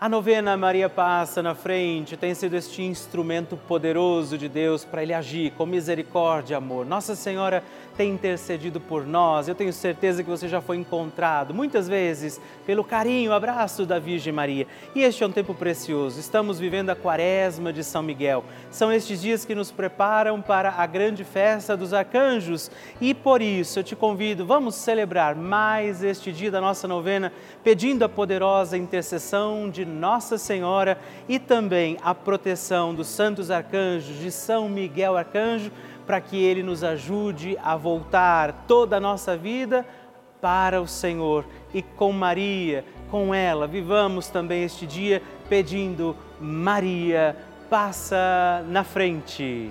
A novena Maria Passa na Frente tem sido este instrumento poderoso de Deus para Ele agir com misericórdia e amor. Nossa Senhora tem intercedido por nós. Eu tenho certeza que você já foi encontrado muitas vezes pelo carinho, abraço da Virgem Maria. E este é um tempo precioso. Estamos vivendo a Quaresma de São Miguel. São estes dias que nos preparam para a grande festa dos arcanjos. E por isso eu te convido, vamos celebrar mais este dia da nossa novena, pedindo a poderosa intercessão de Nossa Senhora e também a proteção dos santos arcanjos de São Miguel Arcanjo para que Ele nos ajude a voltar toda a nossa vida para o Senhor. E com Maria, com ela, vivamos também este dia pedindo: Maria, passa na frente.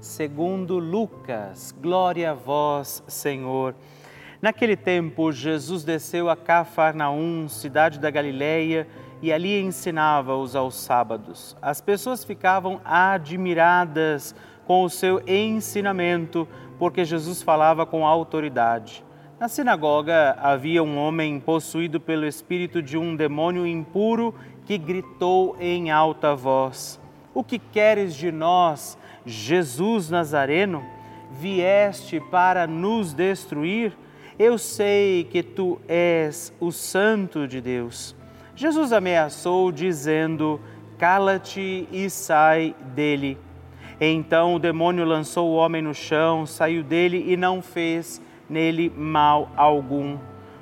segundo Lucas. Glória a vós, Senhor. Naquele tempo, Jesus desceu a Cafarnaum, cidade da Galileia, e ali ensinava-os aos sábados. As pessoas ficavam admiradas com o seu ensinamento, porque Jesus falava com autoridade. Na sinagoga havia um homem possuído pelo espírito de um demônio impuro que gritou em alta voz: O que queres de nós, Jesus Nazareno? Vieste para nos destruir? Eu sei que tu és o Santo de Deus. Jesus ameaçou, dizendo: Cala-te e sai dele. Então o demônio lançou o homem no chão, saiu dele e não fez nele mal algum.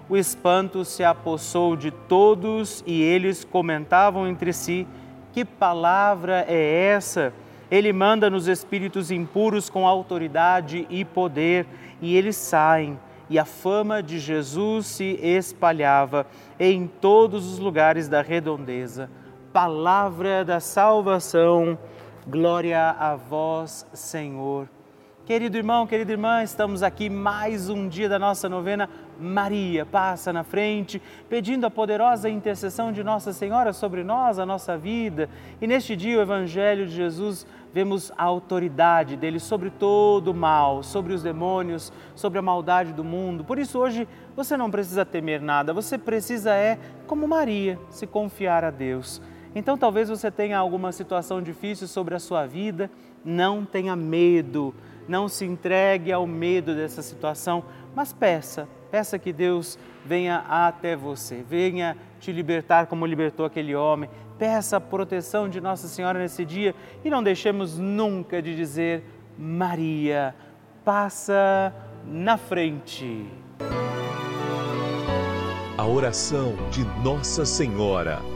O espanto se apossou de todos e eles comentavam entre si: Que palavra é essa? Ele manda nos espíritos impuros com autoridade e poder, e eles saem. E a fama de Jesus se espalhava em todos os lugares da redondeza. palavra da salvação. Glória a vós, Senhor. Querido irmão, querida irmã, estamos aqui mais um dia da nossa novena. Maria passa na frente, pedindo a poderosa intercessão de Nossa Senhora sobre nós, a nossa vida. E neste dia, o Evangelho de Jesus, vemos a autoridade dele sobre todo o mal, sobre os demônios, sobre a maldade do mundo. Por isso, hoje, você não precisa temer nada, você precisa, é, como Maria, se confiar a Deus. Então, talvez você tenha alguma situação difícil sobre a sua vida, não tenha medo, não se entregue ao medo dessa situação, mas peça, peça que Deus venha até você, venha te libertar como libertou aquele homem. Peça a proteção de Nossa Senhora nesse dia e não deixemos nunca de dizer: Maria, passa na frente. A oração de Nossa Senhora.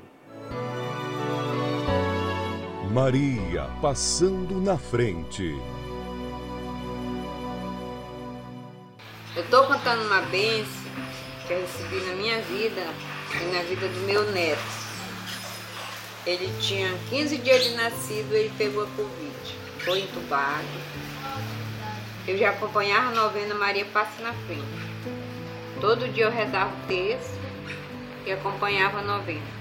Maria passando na frente. Eu estou contando uma bênção que eu recebi na minha vida e na vida do meu neto. Ele tinha 15 dias de nascido, ele pegou a Covid, foi entubado. Eu já acompanhava a novena Maria Passa na Frente. Todo dia eu rezava o texto e acompanhava a novena.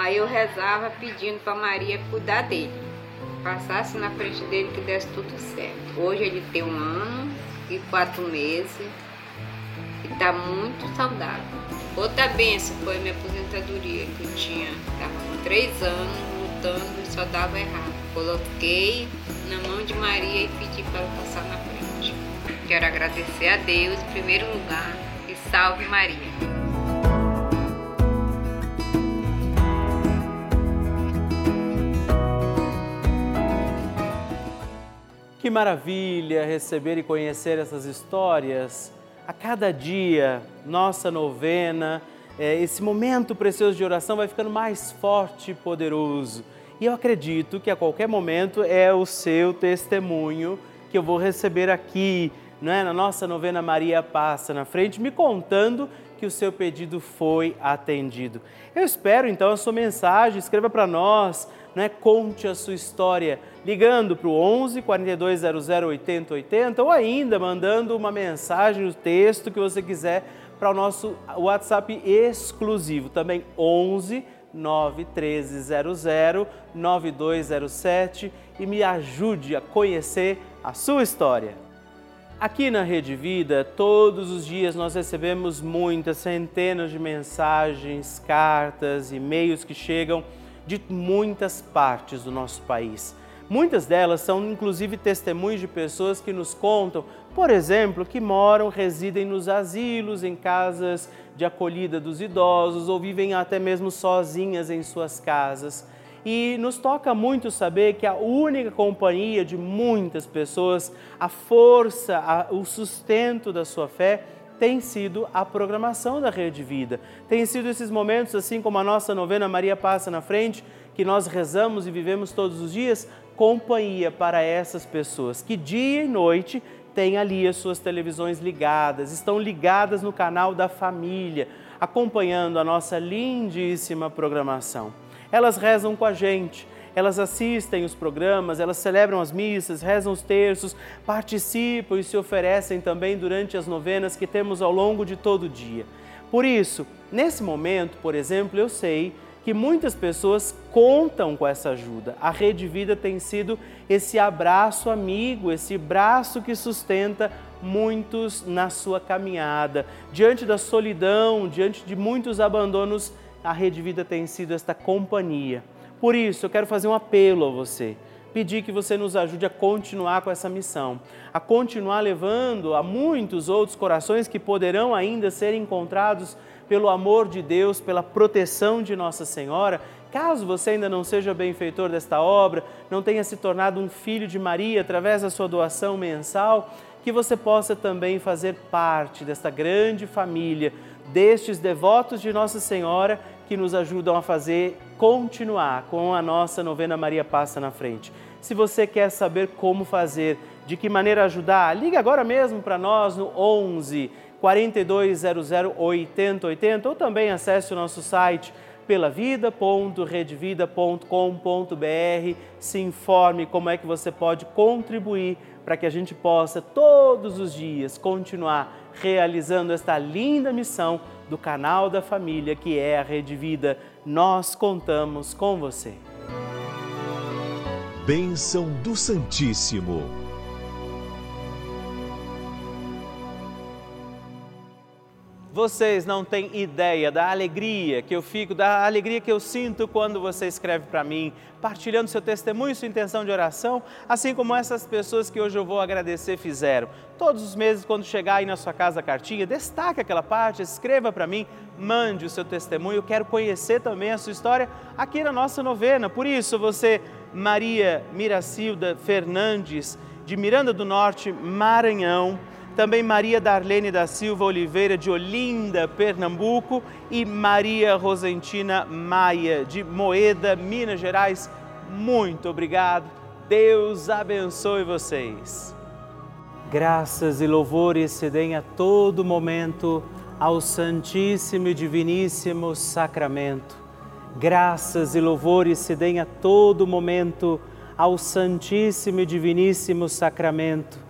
Aí eu rezava pedindo para Maria cuidar dele, passasse na frente dele que desse tudo certo. Hoje ele tem um ano e quatro meses e está muito saudável. Outra benção foi minha aposentadoria, que eu tinha, estava com três anos lutando e só dava errado. Coloquei na mão de Maria e pedi para ela passar na frente. Quero agradecer a Deus em primeiro lugar e salve Maria. Que maravilha receber e conhecer essas histórias. A cada dia, nossa novena, é, esse momento precioso de oração vai ficando mais forte e poderoso. E eu acredito que a qualquer momento é o seu testemunho que eu vou receber aqui, é? na nossa novena Maria Passa na frente, me contando que o seu pedido foi atendido. Eu espero então a sua mensagem, escreva para nós, não é? conte a sua história, ligando para o 11 4200 80 80 ou ainda mandando uma mensagem, o um texto que você quiser para o nosso WhatsApp exclusivo, também 11 91300 9207 e me ajude a conhecer a sua história. Aqui na Rede Vida, todos os dias nós recebemos muitas, centenas de mensagens, cartas, e-mails que chegam de muitas partes do nosso país. Muitas delas são inclusive testemunhos de pessoas que nos contam, por exemplo, que moram, residem nos asilos, em casas de acolhida dos idosos ou vivem até mesmo sozinhas em suas casas. E nos toca muito saber que a única companhia de muitas pessoas, a força, a, o sustento da sua fé, tem sido a programação da Rede Vida. Tem sido esses momentos, assim como a nossa novena Maria Passa na Frente, que nós rezamos e vivemos todos os dias, companhia para essas pessoas que dia e noite têm ali as suas televisões ligadas, estão ligadas no canal da família, acompanhando a nossa lindíssima programação. Elas rezam com a gente, elas assistem os programas, elas celebram as missas, rezam os terços, participam e se oferecem também durante as novenas que temos ao longo de todo o dia. Por isso, nesse momento, por exemplo, eu sei que muitas pessoas contam com essa ajuda. A Rede Vida tem sido esse abraço amigo, esse braço que sustenta muitos na sua caminhada. Diante da solidão, diante de muitos abandonos, a Rede Vida tem sido esta companhia. Por isso, eu quero fazer um apelo a você pedir que você nos ajude a continuar com essa missão, a continuar levando a muitos outros corações que poderão ainda ser encontrados pelo amor de Deus, pela proteção de Nossa Senhora. Caso você ainda não seja benfeitor desta obra, não tenha se tornado um filho de Maria através da sua doação mensal, que você possa também fazer parte desta grande família, destes devotos de Nossa Senhora que nos ajudam a fazer continuar com a nossa novena Maria Passa na Frente. Se você quer saber como fazer, de que maneira ajudar, ligue agora mesmo para nós no 11 4200 8080 ou também acesse o nosso site pelavida.redvida.com.br. Se informe como é que você pode contribuir para que a gente possa todos os dias continuar realizando esta linda missão do canal da família que é a Rede Vida. Nós contamos com você. Bênção do Santíssimo. Vocês não têm ideia da alegria que eu fico, da alegria que eu sinto quando você escreve para mim, partilhando seu testemunho, sua intenção de oração, assim como essas pessoas que hoje eu vou agradecer fizeram. Todos os meses, quando chegar aí na sua casa a cartinha, destaque aquela parte, escreva para mim, mande o seu testemunho. Eu quero conhecer também a sua história aqui na nossa novena. Por isso, você, Maria Miracilda Fernandes, de Miranda do Norte, Maranhão, também Maria Darlene da Silva Oliveira, de Olinda, Pernambuco, e Maria Rosentina Maia, de Moeda, Minas Gerais. Muito obrigado. Deus abençoe vocês. Graças e louvores se deem a todo momento ao Santíssimo e Diviníssimo Sacramento. Graças e louvores se deem a todo momento ao Santíssimo e Diviníssimo Sacramento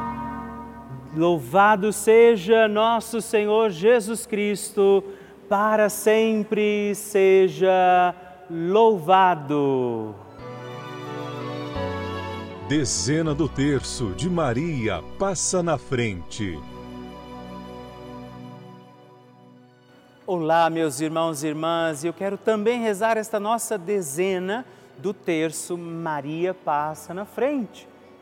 Louvado seja nosso Senhor Jesus Cristo para sempre seja louvado. Dezena do terço de Maria passa na frente. Olá, meus irmãos e irmãs, eu quero também rezar esta nossa dezena do terço Maria passa na frente.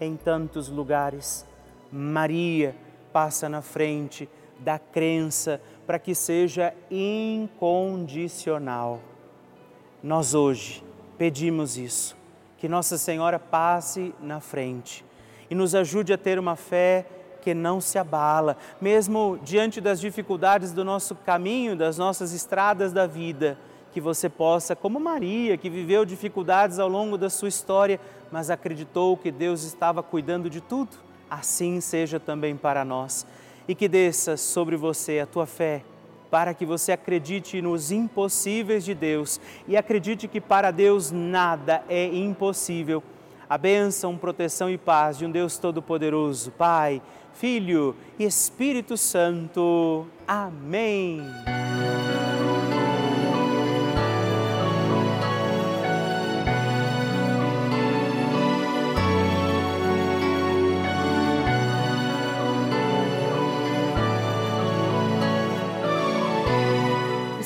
em tantos lugares. Maria passa na frente da crença para que seja incondicional. Nós hoje pedimos isso, que Nossa Senhora passe na frente e nos ajude a ter uma fé que não se abala, mesmo diante das dificuldades do nosso caminho, das nossas estradas da vida, que você possa, como Maria, que viveu dificuldades ao longo da sua história, mas acreditou que Deus estava cuidando de tudo assim seja também para nós. E que desça sobre você a tua fé, para que você acredite nos impossíveis de Deus e acredite que para Deus nada é impossível. A bênção, proteção e paz de um Deus Todo-Poderoso, Pai, Filho e Espírito Santo. Amém.